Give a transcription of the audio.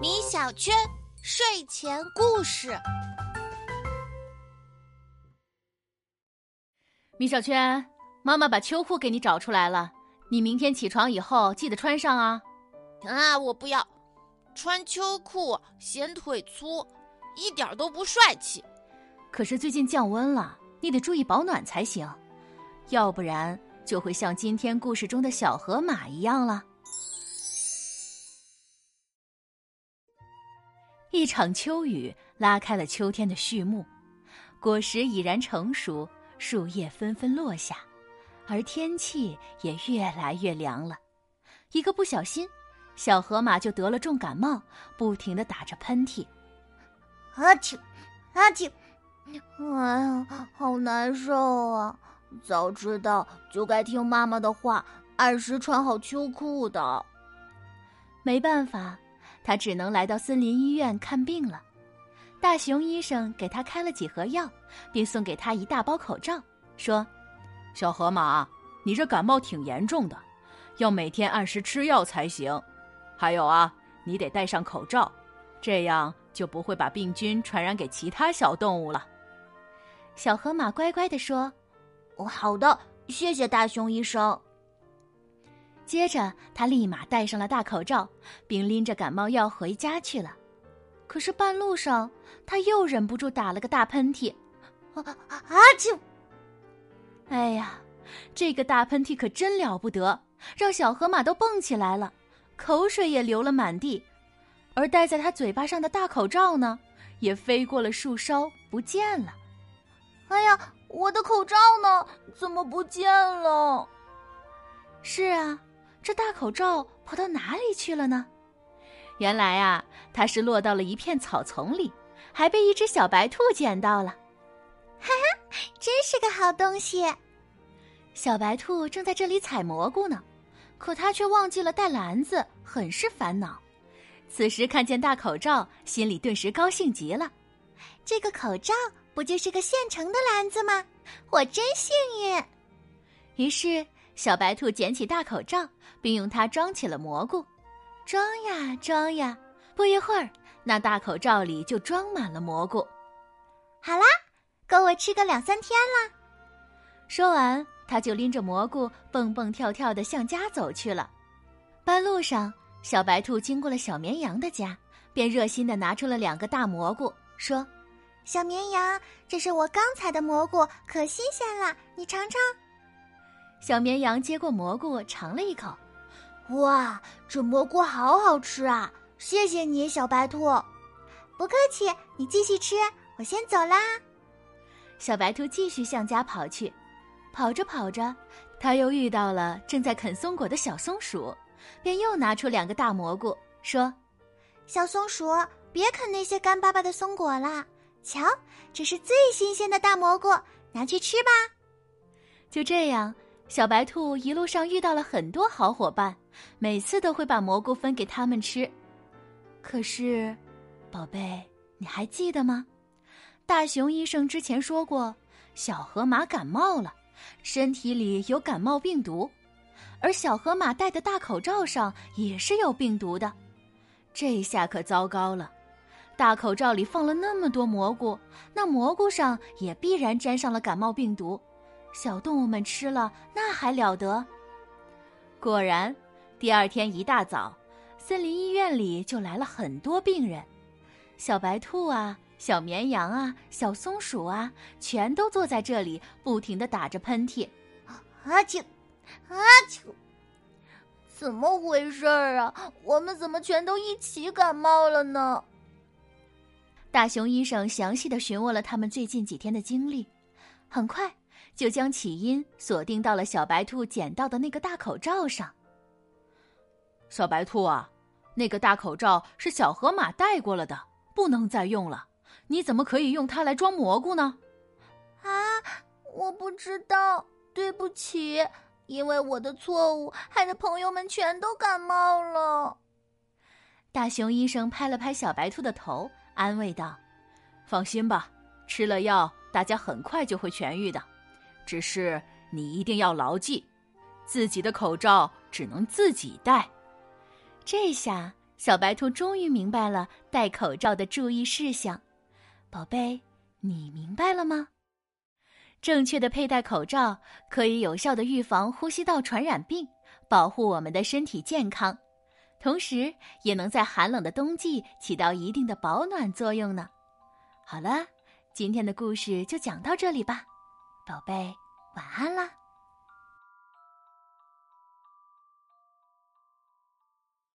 米小圈睡前故事。米小圈，妈妈把秋裤给你找出来了，你明天起床以后记得穿上啊。啊，我不要，穿秋裤显腿粗，一点都不帅气。可是最近降温了，你得注意保暖才行，要不然就会像今天故事中的小河马一样了。一场秋雨拉开了秋天的序幕，果实已然成熟，树叶纷纷落下，而天气也越来越凉了。一个不小心，小河马就得了重感冒，不停的打着喷嚏。阿嚏，阿嚏，哎呀，好难受啊！早知道就该听妈妈的话，按时穿好秋裤的。没办法。他只能来到森林医院看病了。大熊医生给他开了几盒药，并送给他一大包口罩，说：“小河马，你这感冒挺严重的，要每天按时吃药才行。还有啊，你得戴上口罩，这样就不会把病菌传染给其他小动物了。”小河马乖乖的说：“哦，好的，谢谢大熊医生。”接着，他立马戴上了大口罩，并拎着感冒药回家去了。可是半路上，他又忍不住打了个大喷嚏，啊啊！就，哎呀，这个大喷嚏可真了不得，让小河马都蹦起来了，口水也流了满地。而戴在他嘴巴上的大口罩呢，也飞过了树梢，不见了。哎呀，我的口罩呢？怎么不见了？是啊。这大口罩跑到哪里去了呢？原来啊，它是落到了一片草丛里，还被一只小白兔捡到了。哈哈，真是个好东西！小白兔正在这里采蘑菇呢，可它却忘记了带篮子，很是烦恼。此时看见大口罩，心里顿时高兴极了。这个口罩不就是个现成的篮子吗？我真幸运。于是。小白兔捡起大口罩，并用它装起了蘑菇，装呀装呀，不一会儿，那大口罩里就装满了蘑菇。好啦，够我吃个两三天了。说完，他就拎着蘑菇蹦蹦跳跳的向家走去了。半路上，小白兔经过了小绵羊的家，便热心的拿出了两个大蘑菇，说：“小绵羊，这是我刚采的蘑菇，可新鲜了，你尝尝。”小绵羊接过蘑菇，尝了一口，哇，这蘑菇好好吃啊！谢谢你，小白兔。不客气，你继续吃，我先走啦。小白兔继续向家跑去，跑着跑着，他又遇到了正在啃松果的小松鼠，便又拿出两个大蘑菇，说：“小松鼠，别啃那些干巴巴的松果了，瞧，这是最新鲜的大蘑菇，拿去吃吧。”就这样。小白兔一路上遇到了很多好伙伴，每次都会把蘑菇分给他们吃。可是，宝贝，你还记得吗？大熊医生之前说过，小河马感冒了，身体里有感冒病毒，而小河马戴的大口罩上也是有病毒的。这下可糟糕了，大口罩里放了那么多蘑菇，那蘑菇上也必然沾上了感冒病毒。小动物们吃了，那还了得？果然，第二天一大早，森林医院里就来了很多病人。小白兔啊，小绵羊啊，小松鼠啊，全都坐在这里，不停的打着喷嚏。阿嚏，阿嚏！怎么回事儿啊？我们怎么全都一起感冒了呢？大熊医生详细的询问了他们最近几天的经历，很快。就将起因锁定到了小白兔捡到的那个大口罩上。小白兔啊，那个大口罩是小河马戴过了的，不能再用了。你怎么可以用它来装蘑菇呢？啊，我不知道，对不起，因为我的错误，害得朋友们全都感冒了。大熊医生拍了拍小白兔的头，安慰道：“放心吧，吃了药，大家很快就会痊愈的。”只是你一定要牢记，自己的口罩只能自己戴。这下，小白兔终于明白了戴口罩的注意事项。宝贝，你明白了吗？正确的佩戴口罩可以有效的预防呼吸道传染病，保护我们的身体健康，同时也能在寒冷的冬季起到一定的保暖作用呢。好了，今天的故事就讲到这里吧，宝贝，晚安啦。